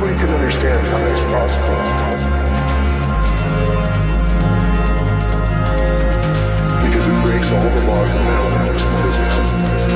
Nobody can understand how that's possible. Because it breaks all the laws of mathematics and physics.